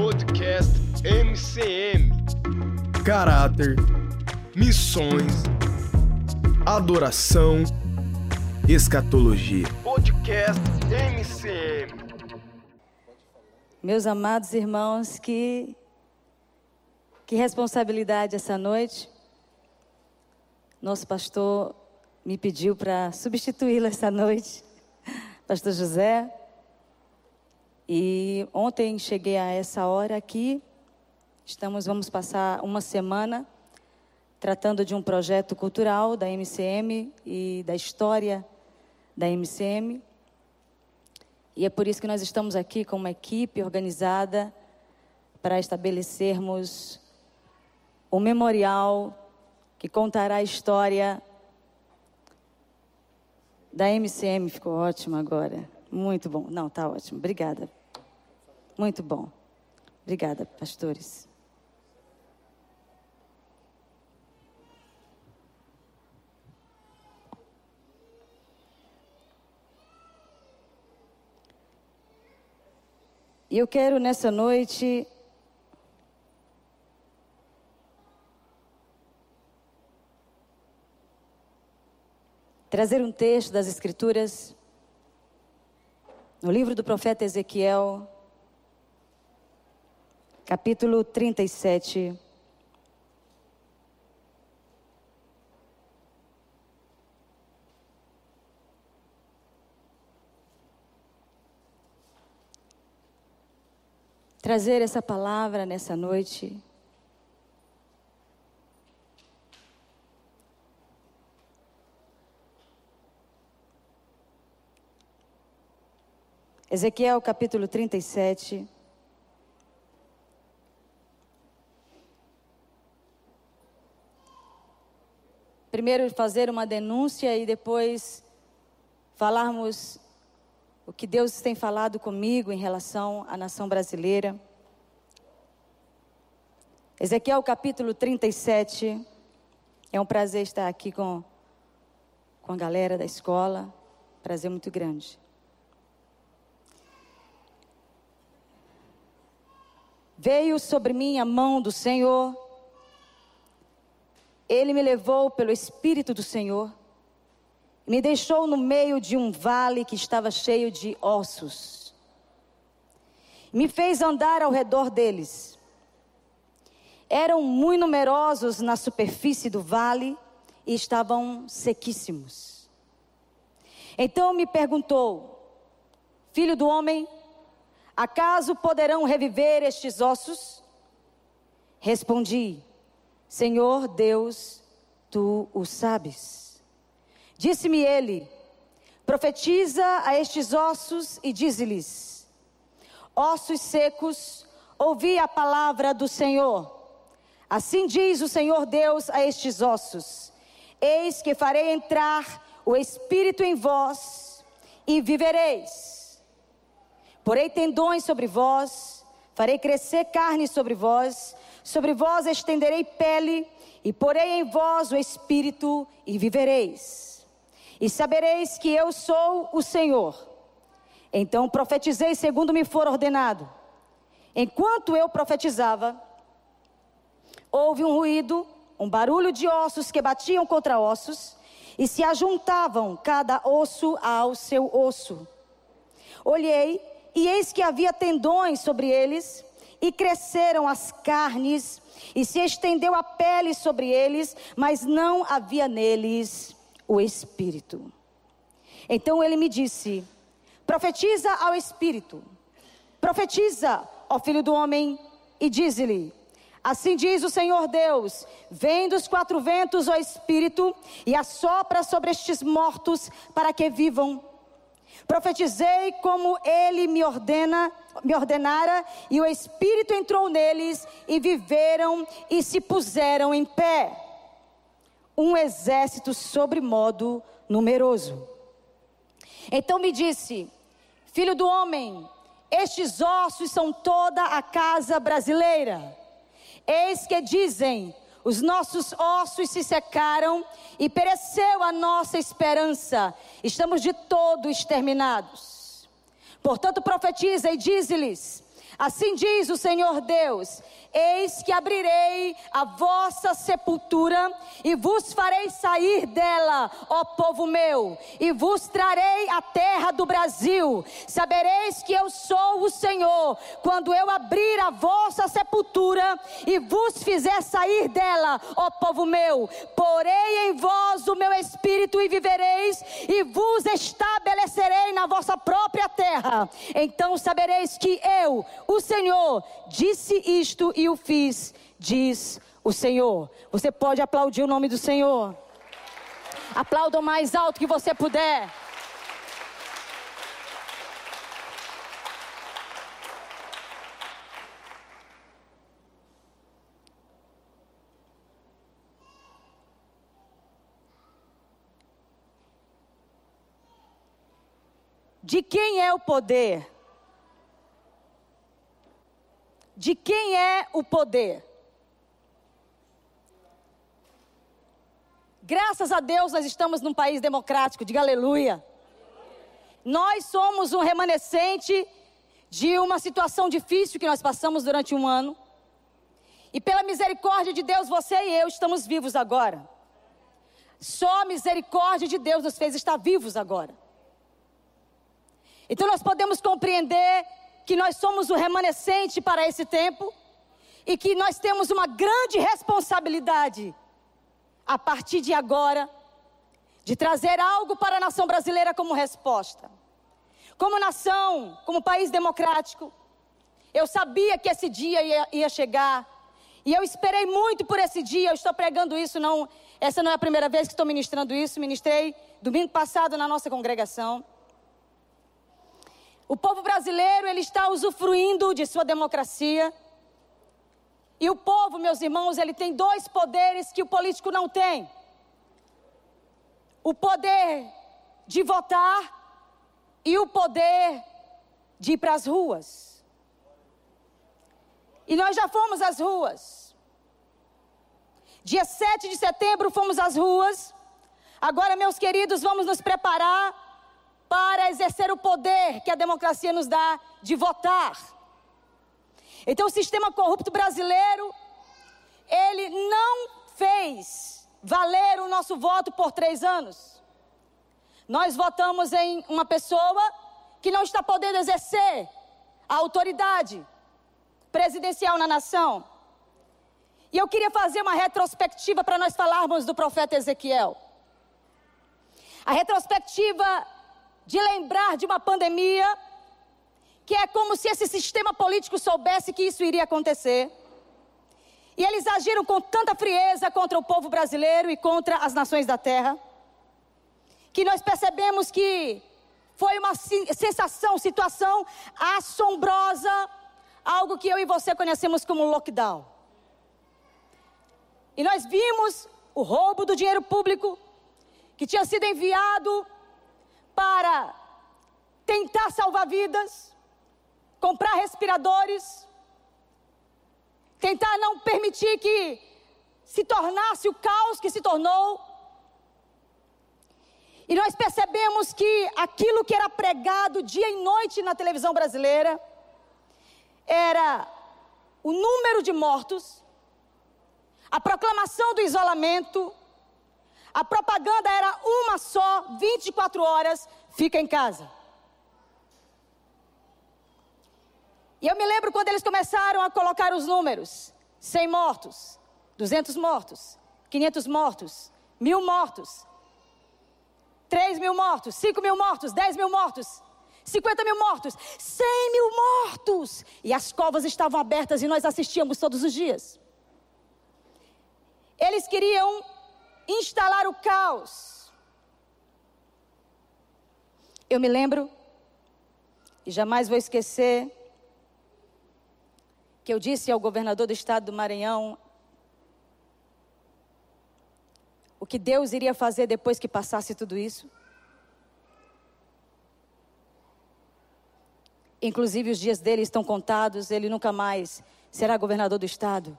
Podcast MCM. Caráter, missões, adoração, escatologia. Podcast MCM. Meus amados irmãos, que, que responsabilidade essa noite. Nosso pastor me pediu para substituí-lo essa noite, pastor José. E ontem cheguei a essa hora aqui. Estamos, vamos passar uma semana tratando de um projeto cultural da MCM e da história da MCM. E é por isso que nós estamos aqui com uma equipe organizada para estabelecermos um memorial que contará a história da MCM. Ficou ótimo agora. Muito bom. Não, tá ótimo. Obrigada. Muito bom. Obrigada, pastores. E eu quero nessa noite trazer um texto das Escrituras no livro do profeta Ezequiel, capítulo 37. Trazer essa palavra nessa noite. Ezequiel capítulo 37. Primeiro fazer uma denúncia e depois falarmos o que Deus tem falado comigo em relação à nação brasileira. Ezequiel capítulo 37. É um prazer estar aqui com, com a galera da escola. Prazer muito grande. Veio sobre mim a mão do Senhor. Ele me levou pelo Espírito do Senhor. Me deixou no meio de um vale que estava cheio de ossos. Me fez andar ao redor deles. Eram muito numerosos na superfície do vale e estavam sequíssimos. Então me perguntou: Filho do homem, Acaso poderão reviver estes ossos? Respondi: Senhor Deus, tu o sabes. Disse-me ele: Profetiza a estes ossos e dize-lhes: Ossos secos, ouvi a palavra do Senhor. Assim diz o Senhor Deus a estes ossos: Eis que farei entrar o espírito em vós e vivereis Porei tendões sobre vós, farei crescer carne sobre vós, sobre vós estenderei pele, e porei em vós o espírito, e vivereis. E sabereis que eu sou o Senhor. Então profetizei segundo me for ordenado. Enquanto eu profetizava, houve um ruído, um barulho de ossos que batiam contra ossos, e se ajuntavam cada osso ao seu osso. Olhei e eis que havia tendões sobre eles, e cresceram as carnes, e se estendeu a pele sobre eles, mas não havia neles o espírito. Então ele me disse: Profetiza ao espírito, profetiza, ó filho do homem, e dize-lhe: Assim diz o Senhor Deus: Vem dos quatro ventos, ó Espírito, e assopra sobre estes mortos para que vivam. Profetizei como ele me ordena, me ordenara, e o Espírito entrou neles, e viveram e se puseram em pé. Um exército sobre modo numeroso. Então me disse: Filho do homem, estes ossos são toda a casa brasileira. Eis que dizem: os nossos ossos se secaram e pereceu a nossa esperança. Estamos de todo exterminados. Portanto, profetiza e dize-lhes: Assim diz o Senhor Deus: Eis que abrirei a vossa sepultura e vos farei sair dela, ó povo meu, e vos trarei a terra do Brasil. Sabereis que eu sou o Senhor, quando eu abrir a vossa sepultura e vos fizer sair dela, ó povo meu. Porei em vós o meu espírito e vivereis, e vos estabelecerei na vossa própria terra. Então sabereis que eu, o Senhor disse isto e o fiz, diz o Senhor. Você pode aplaudir o nome do Senhor. Aplauda o mais alto que você puder. De quem é o poder? De quem é o poder. Graças a Deus nós estamos num país democrático, diga aleluia. Nós somos um remanescente de uma situação difícil que nós passamos durante um ano. E pela misericórdia de Deus, você e eu estamos vivos agora. Só a misericórdia de Deus nos fez estar vivos agora. Então nós podemos compreender que nós somos o remanescente para esse tempo e que nós temos uma grande responsabilidade a partir de agora de trazer algo para a nação brasileira como resposta. Como nação, como país democrático, eu sabia que esse dia ia, ia chegar e eu esperei muito por esse dia. Eu estou pregando isso, não, essa não é a primeira vez que estou ministrando isso. Ministrei domingo passado na nossa congregação. O povo brasileiro, ele está usufruindo de sua democracia. E o povo, meus irmãos, ele tem dois poderes que o político não tem: o poder de votar e o poder de ir para as ruas. E nós já fomos às ruas. Dia 7 de setembro fomos às ruas. Agora, meus queridos, vamos nos preparar para exercer o poder que a democracia nos dá de votar. Então, o sistema corrupto brasileiro, ele não fez valer o nosso voto por três anos. Nós votamos em uma pessoa que não está podendo exercer a autoridade presidencial na nação. E eu queria fazer uma retrospectiva para nós falarmos do profeta Ezequiel. A retrospectiva de lembrar de uma pandemia, que é como se esse sistema político soubesse que isso iria acontecer. E eles agiram com tanta frieza contra o povo brasileiro e contra as nações da terra, que nós percebemos que foi uma sensação, situação assombrosa, algo que eu e você conhecemos como lockdown. E nós vimos o roubo do dinheiro público que tinha sido enviado para tentar salvar vidas, comprar respiradores, tentar não permitir que se tornasse o caos que se tornou. E nós percebemos que aquilo que era pregado dia e noite na televisão brasileira era o número de mortos, a proclamação do isolamento, a propaganda era uma só, 24 horas, fica em casa. E eu me lembro quando eles começaram a colocar os números: 100 mortos, 200 mortos, 500 mortos, mil mortos, 3 mil mortos, 5 mil mortos, 10 mil mortos, 50 mil mortos, 100 mil mortos. E as covas estavam abertas e nós assistíamos todos os dias. Eles queriam instalar o caos. Eu me lembro, e jamais vou esquecer, que eu disse ao governador do estado do Maranhão o que Deus iria fazer depois que passasse tudo isso. Inclusive, os dias dele estão contados, ele nunca mais será governador do estado.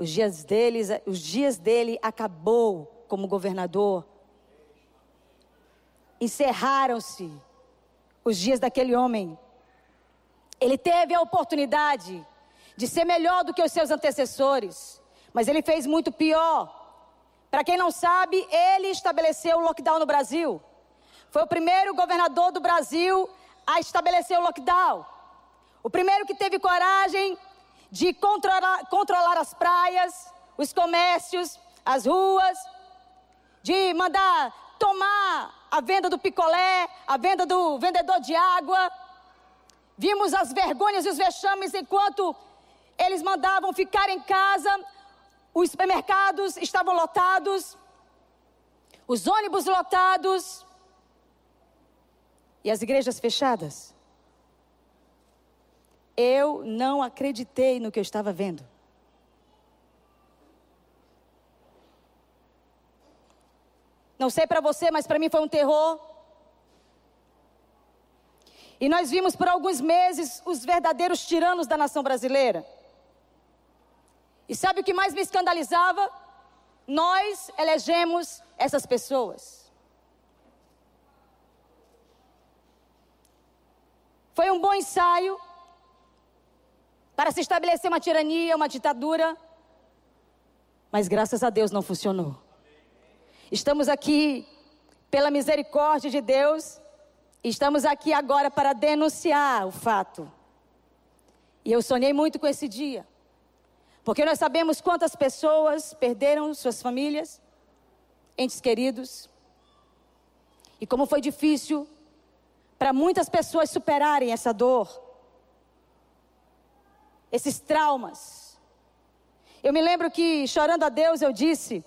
Os dias deles, os dias dele acabou como governador. Encerraram-se os dias daquele homem. Ele teve a oportunidade de ser melhor do que os seus antecessores, mas ele fez muito pior. Para quem não sabe, ele estabeleceu o lockdown no Brasil. Foi o primeiro governador do Brasil a estabelecer o lockdown. O primeiro que teve coragem de controlar, controlar as praias, os comércios, as ruas, de mandar tomar a venda do picolé, a venda do vendedor de água. Vimos as vergonhas e os vexames enquanto eles mandavam ficar em casa, os supermercados estavam lotados, os ônibus lotados e as igrejas fechadas. Eu não acreditei no que eu estava vendo. Não sei para você, mas para mim foi um terror. E nós vimos por alguns meses os verdadeiros tiranos da nação brasileira. E sabe o que mais me escandalizava? Nós elegemos essas pessoas. Foi um bom ensaio para se estabelecer uma tirania, uma ditadura, mas graças a Deus não funcionou. Estamos aqui pela misericórdia de Deus Estamos aqui agora para denunciar o fato. E eu sonhei muito com esse dia. Porque nós sabemos quantas pessoas perderam suas famílias, entes queridos. E como foi difícil para muitas pessoas superarem essa dor, esses traumas. Eu me lembro que, chorando a Deus, eu disse: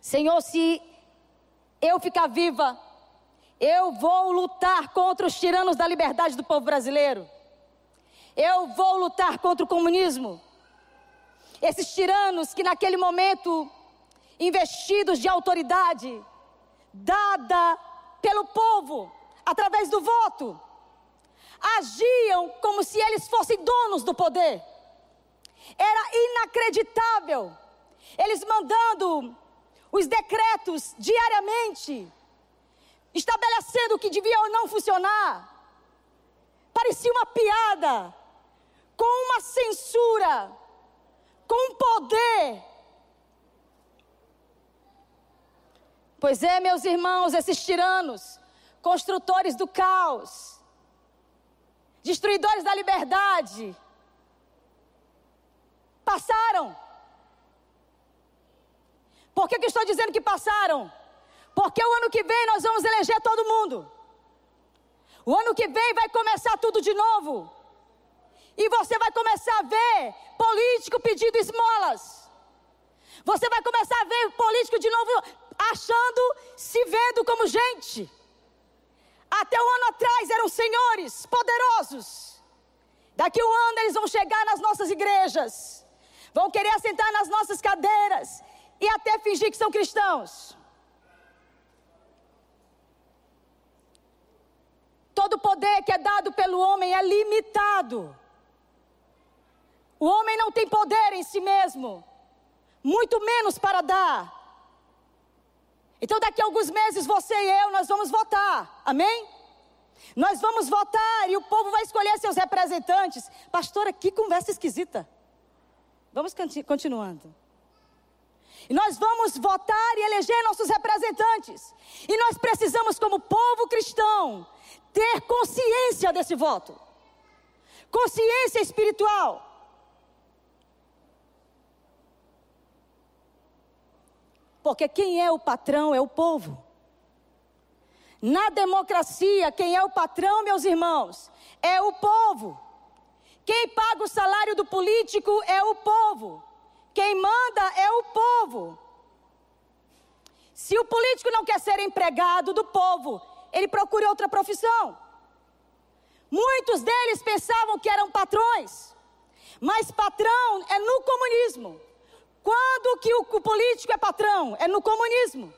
Senhor, se eu ficar viva, eu vou lutar contra os tiranos da liberdade do povo brasileiro. Eu vou lutar contra o comunismo. Esses tiranos que naquele momento, investidos de autoridade dada pelo povo através do voto, agiam como se eles fossem donos do poder. Era inacreditável. Eles mandando os decretos diariamente estabelecendo o que devia ou não funcionar. Parecia uma piada, com uma censura, com poder. Pois é, meus irmãos, esses tiranos, construtores do caos, destruidores da liberdade, passaram. Por que, que estou dizendo que passaram? Porque o ano que vem nós vamos eleger todo mundo. O ano que vem vai começar tudo de novo. E você vai começar a ver político pedindo esmolas. Você vai começar a ver político de novo achando, se vendo como gente. Até um ano atrás eram senhores poderosos. Daqui um ano eles vão chegar nas nossas igrejas, vão querer assentar nas nossas cadeiras e até fingir que são cristãos. Todo poder que é dado pelo homem é limitado. O homem não tem poder em si mesmo, muito menos para dar. Então, daqui a alguns meses, você e eu, nós vamos votar, amém? Nós vamos votar e o povo vai escolher seus representantes. Pastora, que conversa esquisita. Vamos continuando. E nós vamos votar e eleger nossos representantes. E nós precisamos, como povo cristão, ter consciência desse voto. Consciência espiritual. Porque quem é o patrão é o povo. Na democracia, quem é o patrão, meus irmãos, é o povo. Quem paga o salário do político é o povo. Quem manda é o povo. Se o político não quer ser empregado do povo, ele procure outra profissão. Muitos deles pensavam que eram patrões, mas patrão é no comunismo. Quando que o, político é patrão? É no comunismo.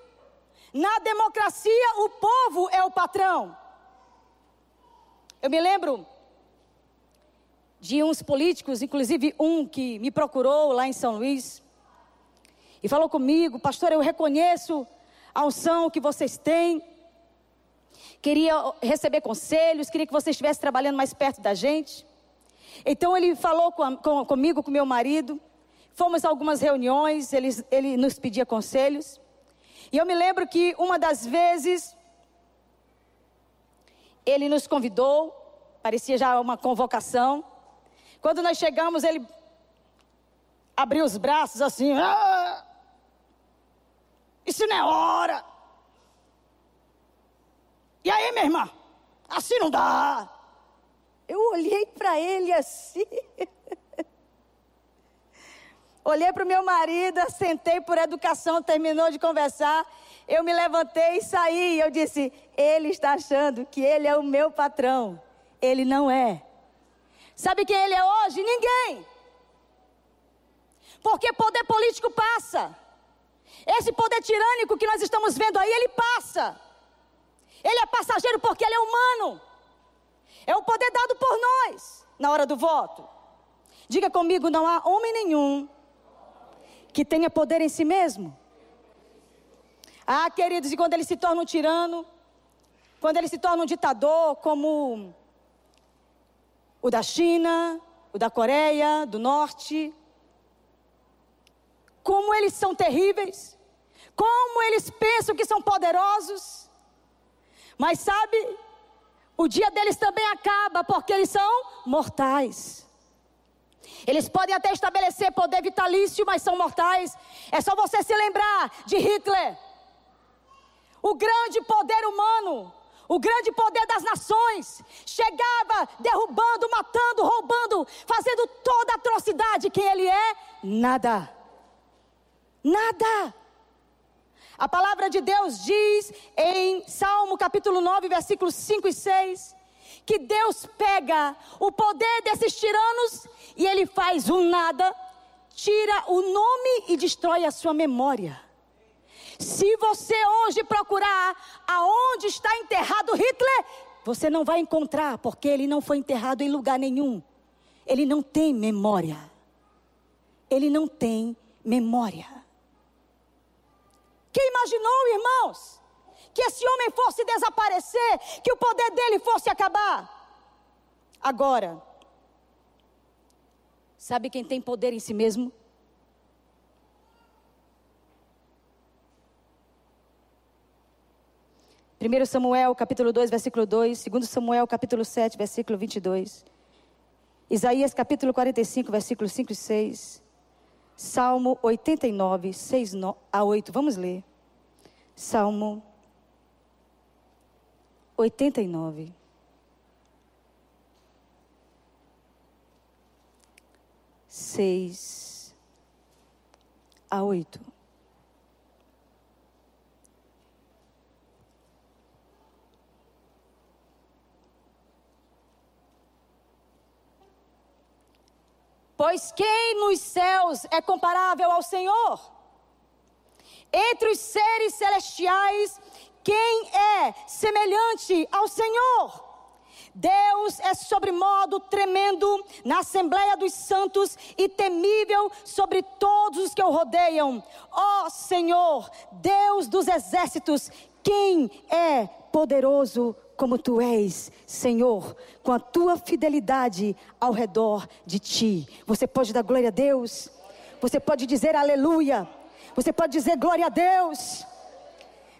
Na democracia, o povo é o patrão. Eu me lembro de uns políticos, inclusive um que me procurou lá em São Luís, e falou comigo, pastor, eu reconheço a unção que vocês têm, queria receber conselhos, queria que você estivesse trabalhando mais perto da gente. Então ele falou com, com, comigo, com meu marido, fomos a algumas reuniões, ele, ele nos pedia conselhos. E eu me lembro que uma das vezes ele nos convidou, parecia já uma convocação. Quando nós chegamos, ele abriu os braços assim. Ah, isso não é hora. E aí, minha irmã? Assim não dá. Eu olhei para ele assim. olhei para o meu marido, sentei por educação, terminou de conversar. Eu me levantei e saí. Eu disse: Ele está achando que ele é o meu patrão. Ele não é. Sabe quem ele é hoje? Ninguém. Porque poder político passa. Esse poder tirânico que nós estamos vendo aí, ele passa. Ele é passageiro porque ele é humano. É o poder dado por nós na hora do voto. Diga comigo: não há homem nenhum que tenha poder em si mesmo. Ah, queridos, e quando ele se torna um tirano, quando ele se torna um ditador, como o da China, o da Coreia do Norte, como eles são terríveis, como eles pensam que são poderosos, mas sabe, o dia deles também acaba, porque eles são mortais. Eles podem até estabelecer poder vitalício, mas são mortais. É só você se lembrar de Hitler. O grande poder humano, o grande poder das nações, chegava derrubando, matando, roubando, fazendo toda atrocidade. Quem ele é? Nada. Nada. A palavra de Deus diz em Salmo capítulo 9, versículos 5 e 6, que Deus pega o poder desses tiranos e ele faz um nada, tira o nome e destrói a sua memória. Se você hoje procurar aonde está enterrado Hitler, você não vai encontrar, porque ele não foi enterrado em lugar nenhum. Ele não tem memória. Ele não tem memória. Quem imaginou, irmãos, que esse homem fosse desaparecer, que o poder dele fosse acabar? Agora, sabe quem tem poder em si mesmo? Primeiro Samuel, capítulo 2, versículo 2, segundo Samuel, capítulo 7, versículo 22. Isaías, capítulo 45, versículos 5 e 6. Salmo 89, 6 a 8. Vamos ler. Salmo 89. Seis a oito. Pois quem nos céus é comparável ao Senhor? Entre os seres celestiais, quem é semelhante ao Senhor? Deus é sobremodo tremendo na Assembleia dos Santos e temível sobre todos os que o rodeiam. Ó oh, Senhor, Deus dos exércitos, quem é poderoso como tu és, Senhor, com a tua fidelidade ao redor de ti. Você pode dar glória a Deus, você pode dizer aleluia, você pode dizer glória a Deus.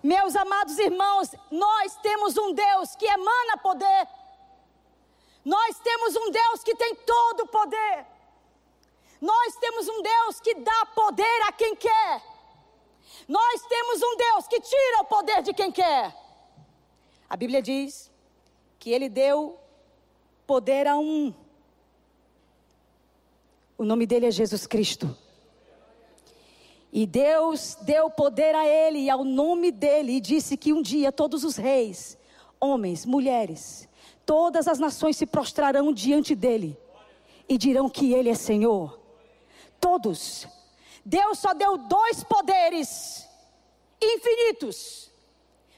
Meus amados irmãos, nós temos um Deus que emana poder, nós temos um Deus que tem todo o poder, nós temos um Deus que dá poder a quem quer, nós temos um Deus que tira o poder de quem quer. A Bíblia diz que ele deu poder a um. O nome dele é Jesus Cristo. E Deus deu poder a ele e ao nome dele e disse que um dia todos os reis, homens, mulheres, todas as nações se prostrarão diante dele e dirão que ele é Senhor. Todos. Deus só deu dois poderes infinitos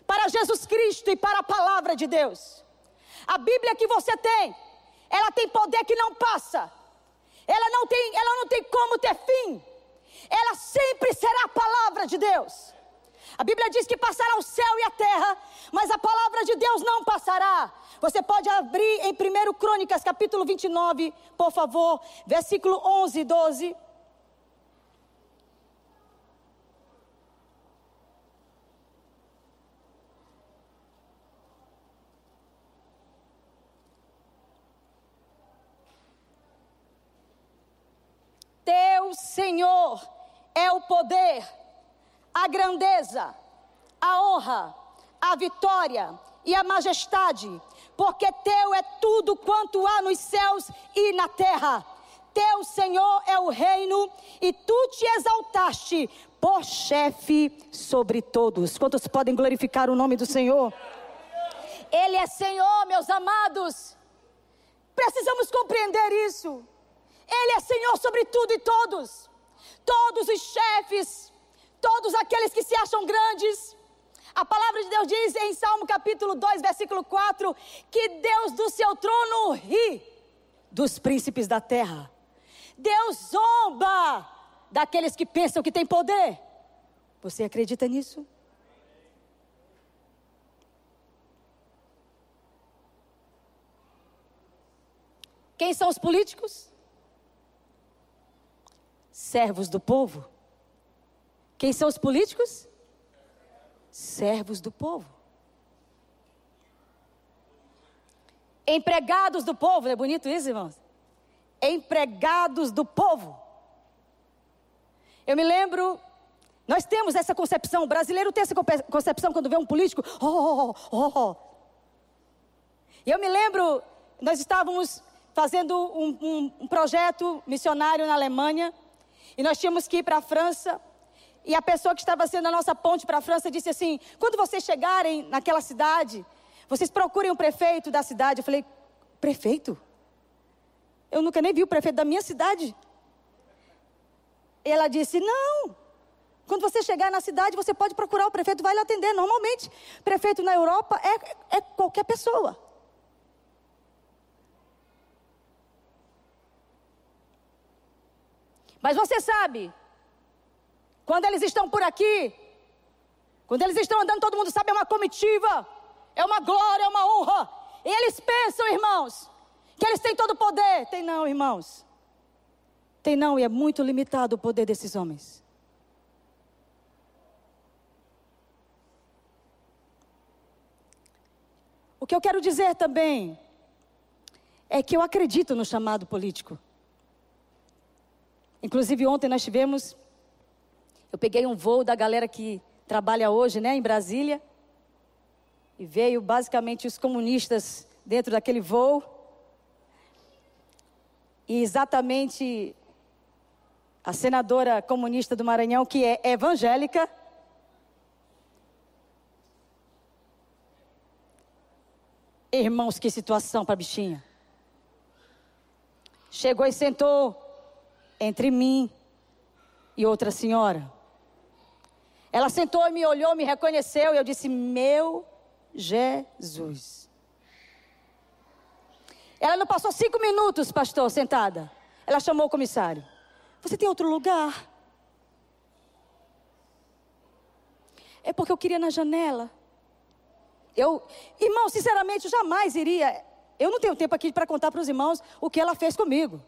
para Jesus Cristo e para a palavra de Deus. A Bíblia que você tem, ela tem poder que não passa. Ela não tem, ela não tem como ter fim. Ela sempre será a palavra de Deus. A Bíblia diz que passará o céu e a terra, mas a palavra de Deus não passará. Você pode abrir em 1 Crônicas, capítulo 29, por favor, versículo 11 e 12. Teu Senhor é o poder, a grandeza, a honra, a vitória e a majestade, porque teu é tudo quanto há nos céus e na terra. Teu Senhor é o reino e tu te exaltaste por chefe sobre todos. Quantos podem glorificar o nome do Senhor? Ele é Senhor, meus amados. Precisamos compreender isso. Ele é Senhor sobre tudo e todos. Todos os chefes, todos aqueles que se acham grandes. A palavra de Deus diz em Salmo capítulo 2, versículo 4, que Deus do seu trono ri dos príncipes da terra. Deus zomba daqueles que pensam que têm poder. Você acredita nisso? Quem são os políticos? Servos do povo. Quem são os políticos? Servos do povo. Empregados do povo, não é bonito isso, irmãos? Empregados do povo. Eu me lembro, nós temos essa concepção, o brasileiro tem essa concepção quando vê um político, oh, oh, oh. oh. E eu me lembro, nós estávamos fazendo um, um, um projeto missionário na Alemanha, e nós tínhamos que ir para a França. E a pessoa que estava sendo a nossa ponte para a França disse assim: quando vocês chegarem naquela cidade, vocês procurem o prefeito da cidade. Eu falei: prefeito? Eu nunca nem vi o prefeito da minha cidade. Ela disse: não. Quando você chegar na cidade, você pode procurar o prefeito, vai lhe atender. Normalmente, prefeito na Europa é, é qualquer pessoa. Mas você sabe, quando eles estão por aqui, quando eles estão andando, todo mundo sabe, é uma comitiva, é uma glória, é uma honra. E eles pensam, irmãos, que eles têm todo o poder. Tem não, irmãos. Tem não, e é muito limitado o poder desses homens. O que eu quero dizer também é que eu acredito no chamado político. Inclusive ontem nós tivemos, eu peguei um voo da galera que trabalha hoje, né, em Brasília, e veio basicamente os comunistas dentro daquele voo. E exatamente a senadora comunista do Maranhão, que é evangélica, Irmãos, que situação para bichinha. Chegou e sentou entre mim e outra senhora. Ela sentou e me olhou, me reconheceu e eu disse: Meu Jesus. Ela não passou cinco minutos, pastor, sentada. Ela chamou o comissário. Você tem outro lugar? É porque eu queria na janela. Eu, irmão, sinceramente, eu jamais iria. Eu não tenho tempo aqui para contar para os irmãos o que ela fez comigo.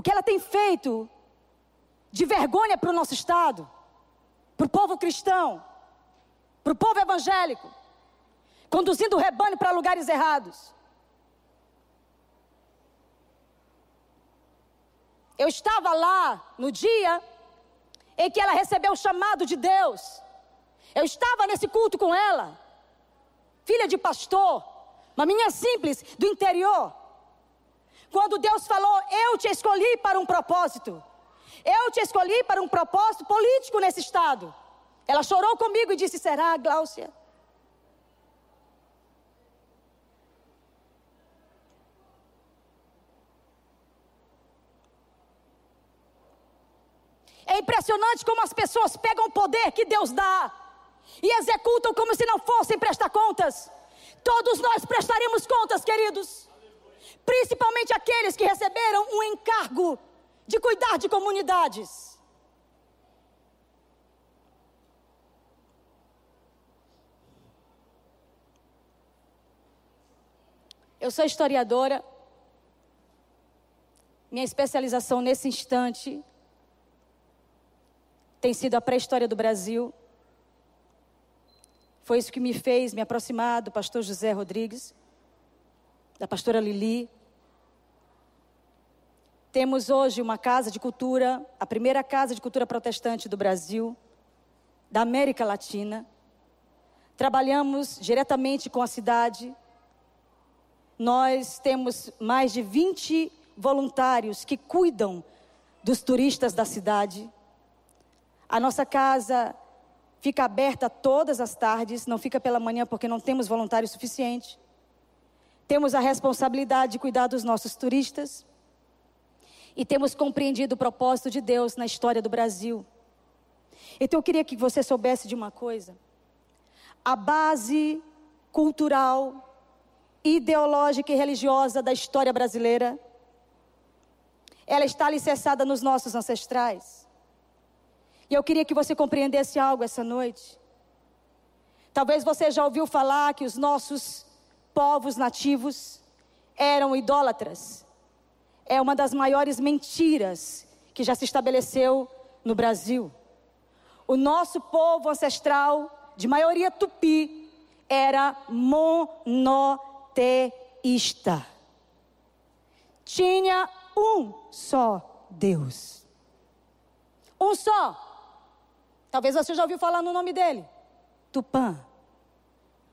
O que ela tem feito de vergonha para o nosso Estado, para o povo cristão, para o povo evangélico, conduzindo o rebanho para lugares errados. Eu estava lá no dia em que ela recebeu o chamado de Deus. Eu estava nesse culto com ela, filha de pastor, uma menina simples do interior. Quando Deus falou, eu te escolhi para um propósito. Eu te escolhi para um propósito político nesse estado. Ela chorou comigo e disse: Será, Gláucia? É impressionante como as pessoas pegam o poder que Deus dá e executam como se não fossem prestar contas. Todos nós prestaremos contas, queridos principalmente aqueles que receberam um encargo de cuidar de comunidades. Eu sou historiadora. Minha especialização nesse instante tem sido a pré-história do Brasil. Foi isso que me fez me aproximar do pastor José Rodrigues da pastora Lili. Temos hoje uma casa de cultura, a primeira casa de cultura protestante do Brasil, da América Latina. Trabalhamos diretamente com a cidade. Nós temos mais de 20 voluntários que cuidam dos turistas da cidade. A nossa casa fica aberta todas as tardes, não fica pela manhã porque não temos voluntário suficiente. Temos a responsabilidade de cuidar dos nossos turistas. E temos compreendido o propósito de Deus na história do Brasil. Então eu queria que você soubesse de uma coisa. A base cultural, ideológica e religiosa da história brasileira, ela está alicerçada nos nossos ancestrais. E eu queria que você compreendesse algo essa noite. Talvez você já ouviu falar que os nossos povos nativos eram idólatras. É uma das maiores mentiras que já se estabeleceu no Brasil. O nosso povo ancestral, de maioria tupi, era monoteísta. Tinha um só Deus. Um só. Talvez você já ouviu falar no nome dele. Tupã.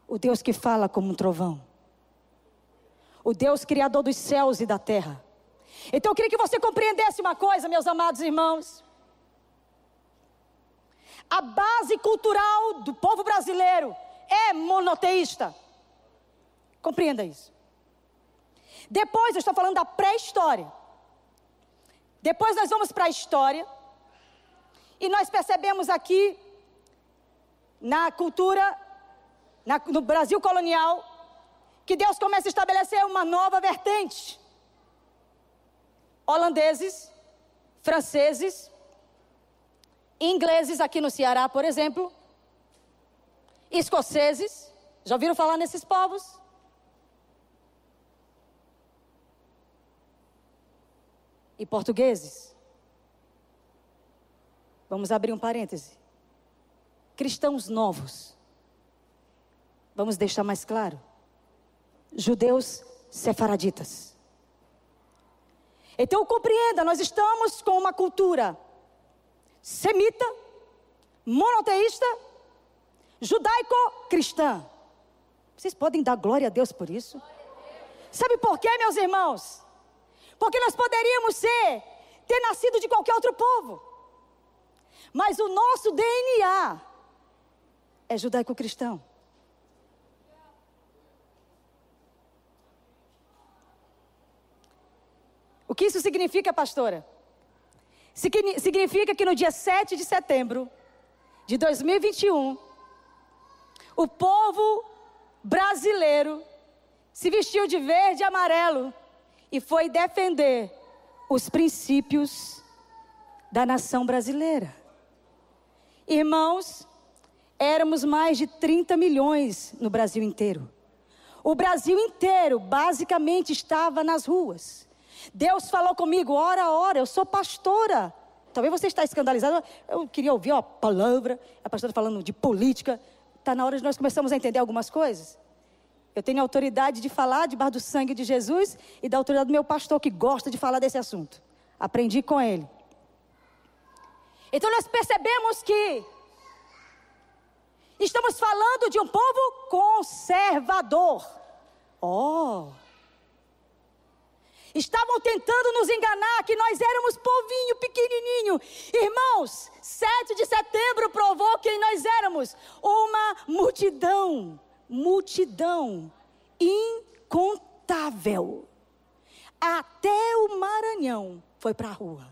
O Deus que fala como um trovão. O Deus criador dos céus e da terra. Então eu queria que você compreendesse uma coisa, meus amados irmãos. A base cultural do povo brasileiro é monoteísta. Compreenda isso. Depois, eu estou falando da pré-história. Depois nós vamos para a história. E nós percebemos aqui, na cultura, na, no Brasil colonial, que Deus começa a estabelecer uma nova vertente. Holandeses, franceses, ingleses aqui no Ceará, por exemplo, escoceses, já ouviram falar nesses povos? E portugueses. Vamos abrir um parêntese. Cristãos novos. Vamos deixar mais claro. Judeus sefaraditas. Então compreenda, nós estamos com uma cultura semita, monoteísta, judaico-cristã. Vocês podem dar glória a Deus por isso? Sabe por quê, meus irmãos? Porque nós poderíamos ser, ter nascido de qualquer outro povo. Mas o nosso DNA é judaico-cristão. O que isso significa, pastora? Significa que no dia 7 de setembro de 2021, o povo brasileiro se vestiu de verde e amarelo e foi defender os princípios da nação brasileira. Irmãos, éramos mais de 30 milhões no Brasil inteiro. O Brasil inteiro, basicamente, estava nas ruas. Deus falou comigo, hora a hora, eu sou pastora. Talvez você está escandalizado. Eu queria ouvir a palavra, a pastora falando de política. Está na hora de nós começarmos a entender algumas coisas. Eu tenho autoridade de falar debaixo do sangue de Jesus e da autoridade do meu pastor que gosta de falar desse assunto. Aprendi com ele. Então nós percebemos que estamos falando de um povo conservador. Oh! Estavam tentando nos enganar que nós éramos povinho pequenininho. Irmãos, 7 de setembro provou quem nós éramos. Uma multidão, multidão incontável. Até o Maranhão foi para a rua.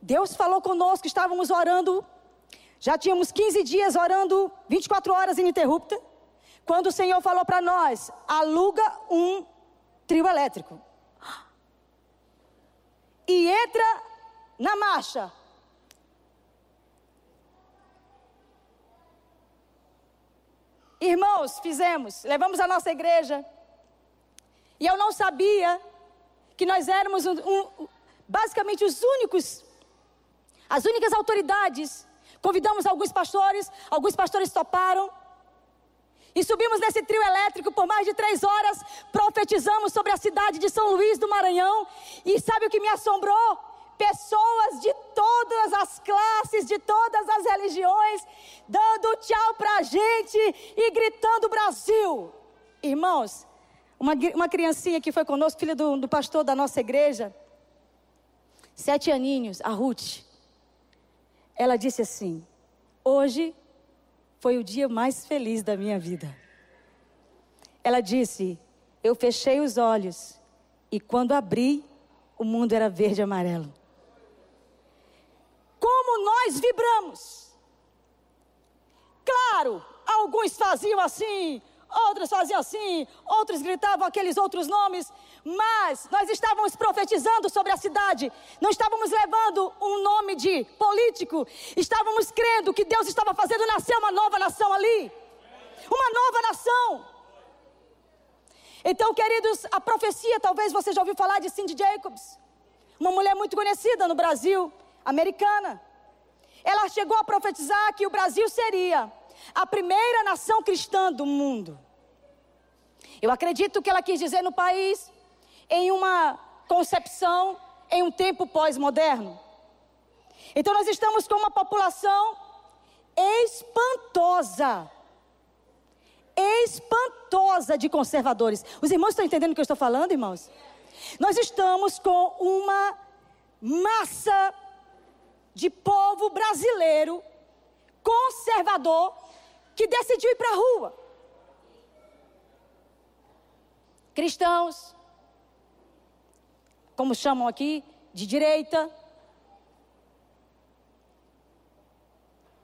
Deus falou conosco, estávamos orando, já tínhamos 15 dias orando 24 horas ininterrupta, quando o Senhor falou para nós: aluga um trio elétrico. E entra na marcha. Irmãos, fizemos, levamos a nossa igreja. E eu não sabia que nós éramos um, um, basicamente os únicos, as únicas autoridades. Convidamos alguns pastores, alguns pastores toparam. E subimos nesse trio elétrico por mais de três horas, profetizamos sobre a cidade de São Luís do Maranhão. E sabe o que me assombrou? Pessoas de todas as classes, de todas as religiões, dando tchau para a gente e gritando Brasil. Irmãos, uma, uma criancinha que foi conosco, filha do, do pastor da nossa igreja, sete aninhos, a Ruth, ela disse assim: Hoje foi o dia mais feliz da minha vida. Ela disse: Eu fechei os olhos e quando abri, o mundo era verde e amarelo. Como nós vibramos! Claro, alguns faziam assim, outros faziam assim, outros gritavam aqueles outros nomes, mas nós estávamos profetizando sobre a cidade, não estávamos levando um nome de político, estávamos crendo que Deus estava fazendo nascer uma nova nação ali, uma nova nação. Então, queridos, a profecia, talvez você já ouviu falar de Cindy Jacobs, uma mulher muito conhecida no Brasil, americana. Ela chegou a profetizar que o Brasil seria a primeira nação cristã do mundo. Eu acredito que ela quis dizer no país, em uma concepção, em um tempo pós-moderno. Então nós estamos com uma população espantosa. Espantosa de conservadores. Os irmãos estão entendendo o que eu estou falando, irmãos? Nós estamos com uma massa de povo brasileiro conservador que decidiu ir para a rua. Cristãos, como chamam aqui, de direita,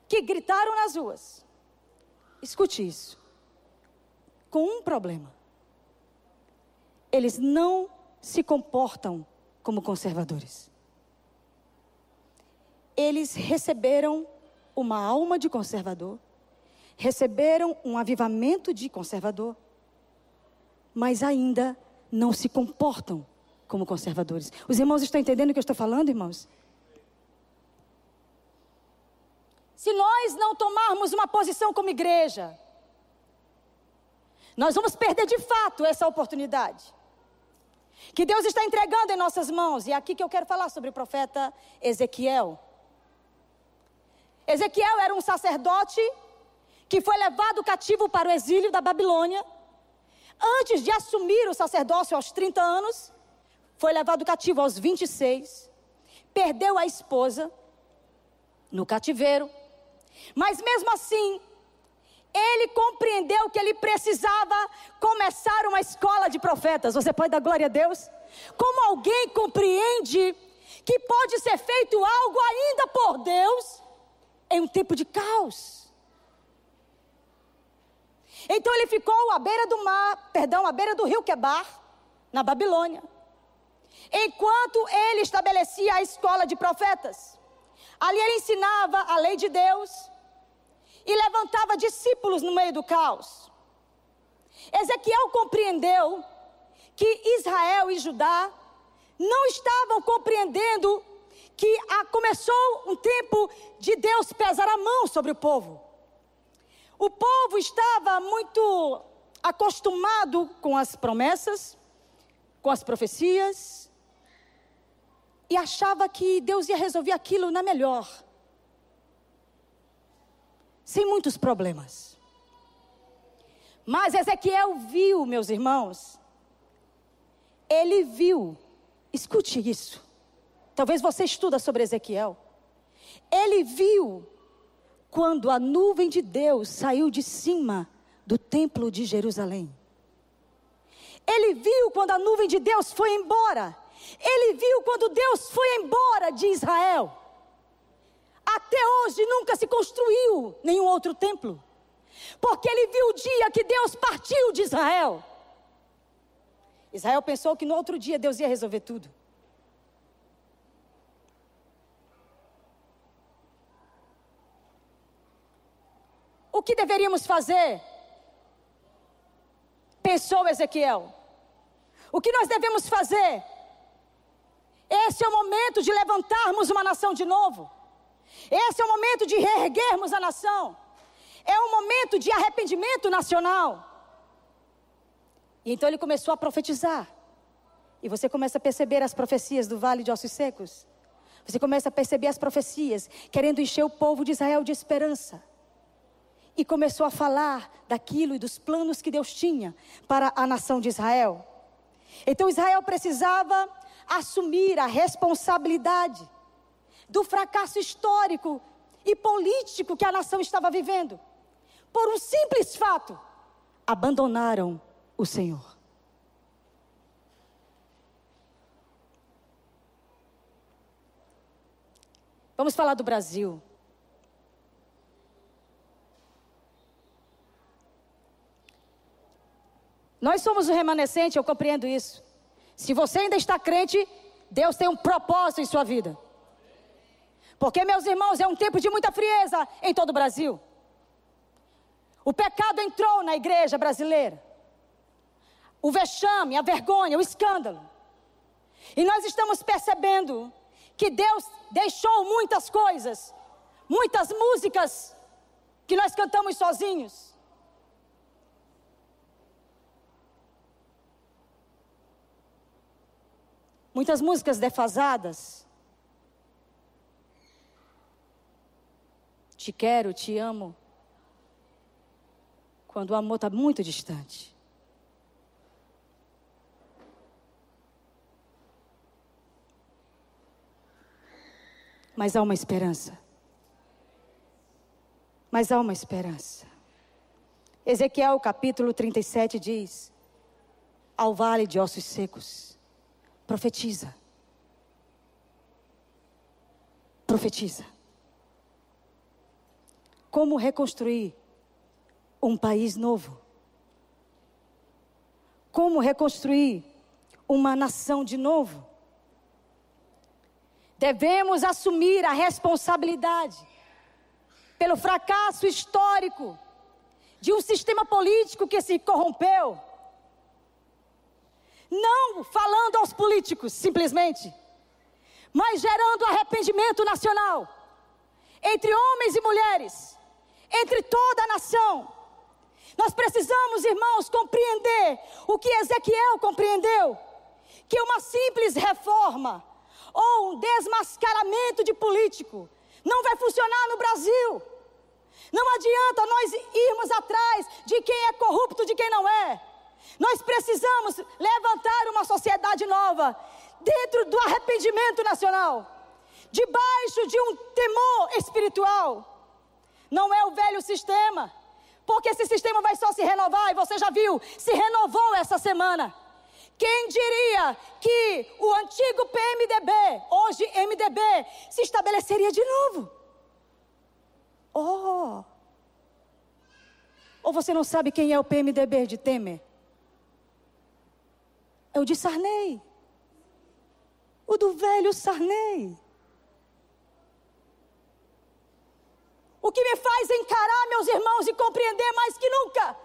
que gritaram nas ruas. Escute isso. Com um problema. Eles não se comportam como conservadores. Eles receberam uma alma de conservador, receberam um avivamento de conservador, mas ainda não se comportam como conservadores. Os irmãos estão entendendo o que eu estou falando, irmãos? Se nós não tomarmos uma posição como igreja, nós vamos perder de fato essa oportunidade. Que Deus está entregando em nossas mãos. E é aqui que eu quero falar sobre o profeta Ezequiel. Ezequiel era um sacerdote que foi levado cativo para o exílio da Babilônia. Antes de assumir o sacerdócio aos 30 anos, foi levado cativo aos 26. Perdeu a esposa no cativeiro. Mas mesmo assim, ele compreendeu que ele precisava começar uma escola de profetas. Você pode dar glória a Deus? Como alguém compreende que pode ser feito algo ainda por Deus em um tempo de caos? Então ele ficou à beira do mar, perdão, à beira do rio Quebar, na Babilônia. Enquanto ele estabelecia a escola de profetas, ali ele ensinava a lei de Deus, e levantava discípulos no meio do caos. Ezequiel compreendeu que Israel e Judá não estavam compreendendo que começou um tempo de Deus pesar a mão sobre o povo. O povo estava muito acostumado com as promessas, com as profecias, e achava que Deus ia resolver aquilo na melhor sem muitos problemas. Mas Ezequiel viu, meus irmãos, ele viu, escute isso. Talvez você estuda sobre Ezequiel. Ele viu quando a nuvem de Deus saiu de cima do templo de Jerusalém. Ele viu quando a nuvem de Deus foi embora. Ele viu quando Deus foi embora de Israel. Até hoje nunca se construiu nenhum outro templo. Porque ele viu o dia que Deus partiu de Israel. Israel pensou que no outro dia Deus ia resolver tudo. O que deveríamos fazer pensou Ezequiel? O que nós devemos fazer? Esse é o momento de levantarmos uma nação de novo. Esse é o momento de reerguermos a nação. É um momento de arrependimento nacional. E então ele começou a profetizar. E você começa a perceber as profecias do vale de ossos secos. Você começa a perceber as profecias, querendo encher o povo de Israel de esperança. E começou a falar daquilo e dos planos que Deus tinha para a nação de Israel. Então Israel precisava assumir a responsabilidade do fracasso histórico e político que a nação estava vivendo. Por um simples fato: abandonaram o Senhor. Vamos falar do Brasil. Nós somos o remanescente, eu compreendo isso. Se você ainda está crente, Deus tem um propósito em sua vida. Porque, meus irmãos, é um tempo de muita frieza em todo o Brasil. O pecado entrou na igreja brasileira. O vexame, a vergonha, o escândalo. E nós estamos percebendo que Deus deixou muitas coisas, muitas músicas que nós cantamos sozinhos. Muitas músicas defasadas. Te quero, te amo. Quando o amor está muito distante. Mas há uma esperança. Mas há uma esperança. Ezequiel capítulo 37 diz: Ao vale de ossos secos, profetiza. Profetiza. Como reconstruir um país novo? Como reconstruir uma nação de novo? Devemos assumir a responsabilidade pelo fracasso histórico de um sistema político que se corrompeu. Não falando aos políticos, simplesmente, mas gerando arrependimento nacional entre homens e mulheres, entre toda a nação. Nós precisamos, irmãos, compreender o que Ezequiel compreendeu: que uma simples reforma ou um desmascaramento de político não vai funcionar no Brasil. Não adianta nós irmos atrás de quem é corrupto, de quem não é. Nós precisamos levantar uma sociedade nova dentro do arrependimento nacional, debaixo de um temor espiritual. Não é o velho sistema, porque esse sistema vai só se renovar, e você já viu, se renovou essa semana. Quem diria que o antigo PMDB, hoje MDB, se estabeleceria de novo? Oh! Ou você não sabe quem é o PMDB de Temer? É o de Sarney. O do velho Sarney. O que me faz encarar, meus irmãos, e compreender mais que nunca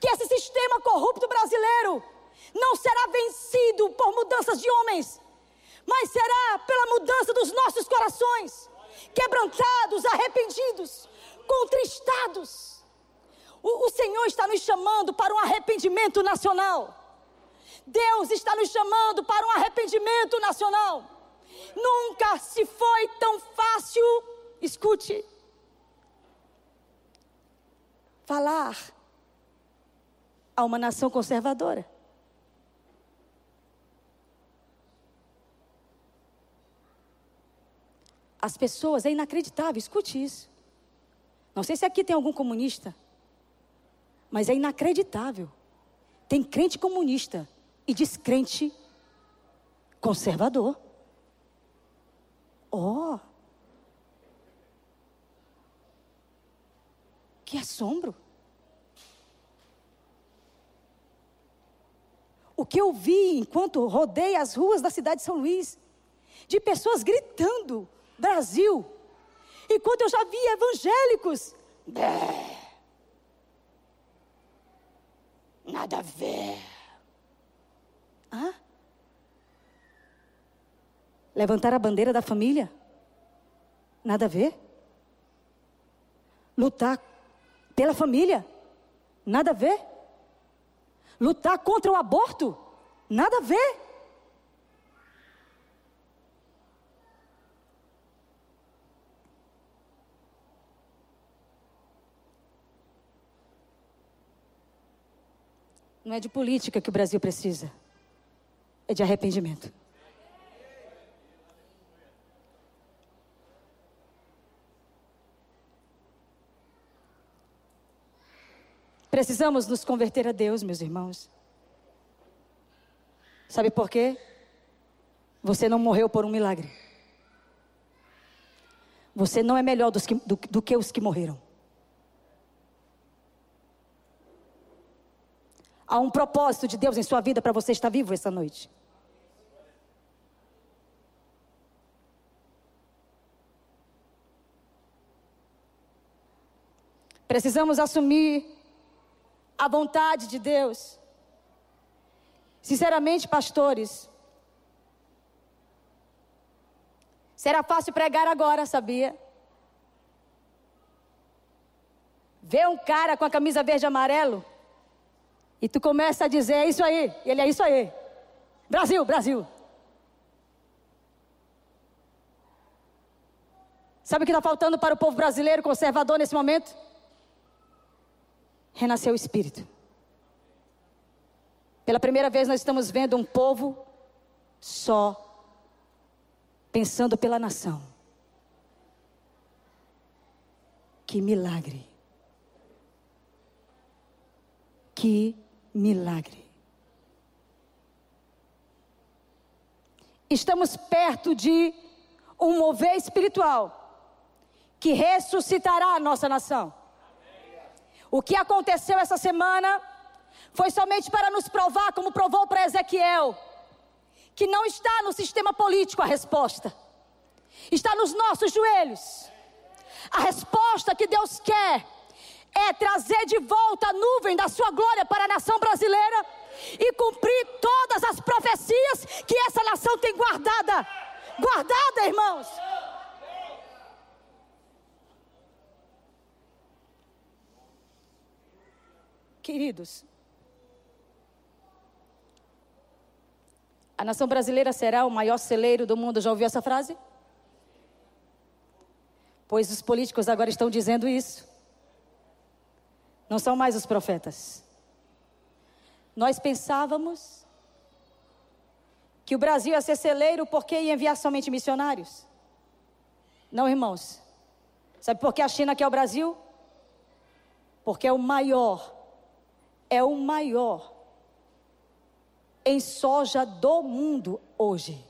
que esse sistema corrupto brasileiro não será vencido por mudanças de homens, mas será pela mudança dos nossos corações, quebrantados, arrependidos, contristados. O, o Senhor está nos chamando para um arrependimento nacional. Deus está nos chamando para um arrependimento nacional. Nunca se foi tão fácil, escute, falar a uma nação conservadora. As pessoas, é inacreditável, escute isso. Não sei se aqui tem algum comunista, mas é inacreditável. Tem crente comunista e descrente conservador. Oh! Que assombro! O que eu vi enquanto rodei as ruas da cidade de São Luís, de pessoas gritando, Brasil. Enquanto eu já vi evangélicos. Nada a ver. Hã? Levantar a bandeira da família? Nada a ver. Lutar pela família? Nada a ver. Lutar contra o aborto? Nada a ver. Não é de política que o Brasil precisa, é de arrependimento. Precisamos nos converter a Deus, meus irmãos. Sabe por quê? Você não morreu por um milagre. Você não é melhor que, do, do que os que morreram. Há um propósito de Deus em sua vida para você estar vivo essa noite. Precisamos assumir a vontade de Deus. Sinceramente, pastores, será fácil pregar agora, sabia? Vê um cara com a camisa verde e amarelo e tu começa a dizer: é isso aí, ele é isso aí. Brasil, Brasil. Sabe o que está faltando para o povo brasileiro conservador nesse momento? Renasceu o espírito. Pela primeira vez nós estamos vendo um povo só, pensando pela nação. Que milagre. Que milagre. Estamos perto de um mover espiritual que ressuscitará a nossa nação. O que aconteceu essa semana foi somente para nos provar, como provou para Ezequiel, que não está no sistema político a resposta, está nos nossos joelhos. A resposta que Deus quer é trazer de volta a nuvem da sua glória para a nação brasileira e cumprir todas as profecias que essa nação tem guardada. Guardada, irmãos. Queridos, a nação brasileira será o maior celeiro do mundo. Já ouviu essa frase? Pois os políticos agora estão dizendo isso. Não são mais os profetas. Nós pensávamos que o Brasil ia ser celeiro porque ia enviar somente missionários. Não, irmãos. Sabe por que a China quer o Brasil? Porque é o maior é o maior em soja do mundo hoje.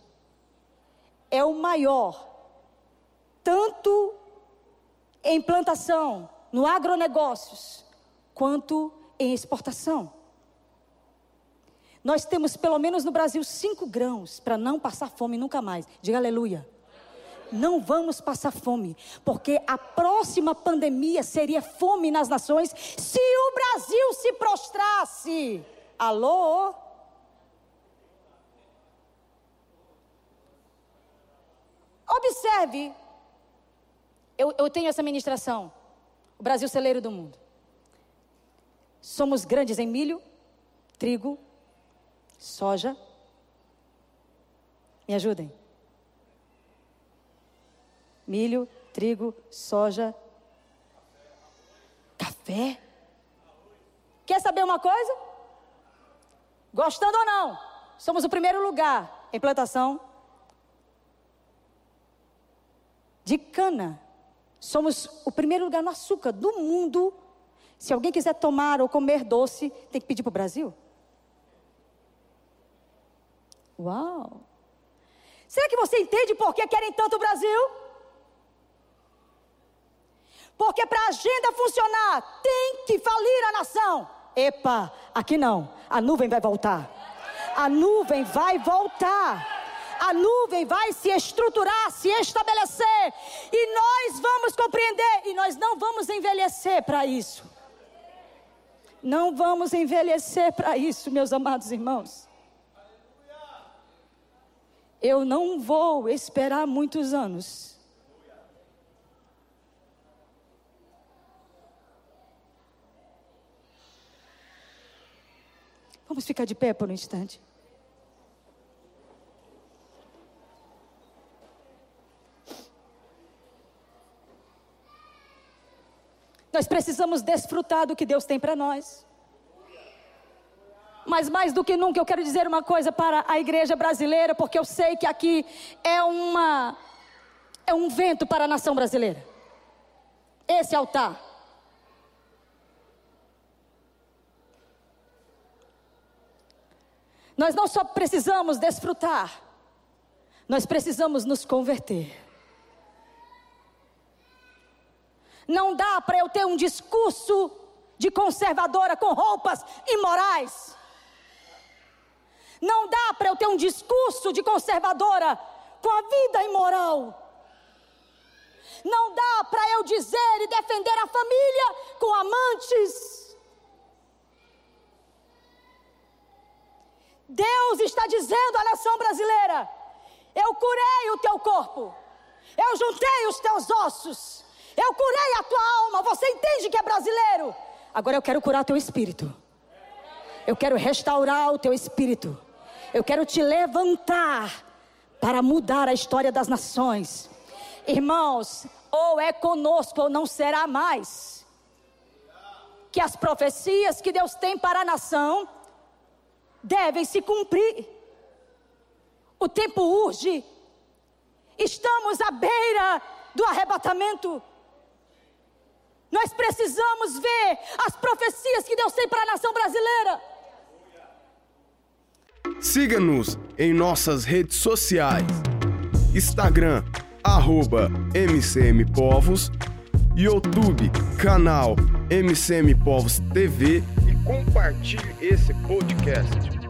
É o maior, tanto em plantação, no agronegócios, quanto em exportação. Nós temos pelo menos no Brasil cinco grãos para não passar fome nunca mais. Diga aleluia não vamos passar fome, porque a próxima pandemia seria fome nas nações se o Brasil se prostrasse. Alô? Observe, eu, eu tenho essa ministração, o Brasil celeiro do mundo. Somos grandes em milho, trigo, soja. Me ajudem milho, trigo, soja, café. Quer saber uma coisa? Gostando ou não, somos o primeiro lugar em plantação de cana. Somos o primeiro lugar no açúcar do mundo. Se alguém quiser tomar ou comer doce, tem que pedir para o Brasil. Uau! Será que você entende por que querem tanto o Brasil? Porque para a agenda funcionar, tem que falir a nação. Epa, aqui não. A nuvem vai voltar. A nuvem vai voltar. A nuvem vai se estruturar, se estabelecer. E nós vamos compreender. E nós não vamos envelhecer para isso. Não vamos envelhecer para isso, meus amados irmãos. Eu não vou esperar muitos anos. Vamos ficar de pé por um instante. Nós precisamos desfrutar do que Deus tem para nós. Mas mais do que nunca eu quero dizer uma coisa para a igreja brasileira, porque eu sei que aqui é uma é um vento para a nação brasileira. Esse altar. Nós não só precisamos desfrutar, nós precisamos nos converter. Não dá para eu ter um discurso de conservadora com roupas imorais. Não dá para eu ter um discurso de conservadora com a vida imoral. Não dá para eu dizer e defender a família com amantes. Deus está dizendo à nação brasileira: Eu curei o teu corpo, eu juntei os teus ossos, eu curei a tua alma. Você entende que é brasileiro? Agora eu quero curar teu espírito. Eu quero restaurar o teu espírito. Eu quero te levantar para mudar a história das nações. Irmãos, ou é conosco ou não será mais. Que as profecias que Deus tem para a nação devem se cumprir. O tempo urge. Estamos à beira do arrebatamento. Nós precisamos ver as profecias que Deus tem para a nação brasileira. Siga-nos em nossas redes sociais: Instagram, arroba MCMPovos, YouTube, canal MCM Povos TV compartilhe esse podcast.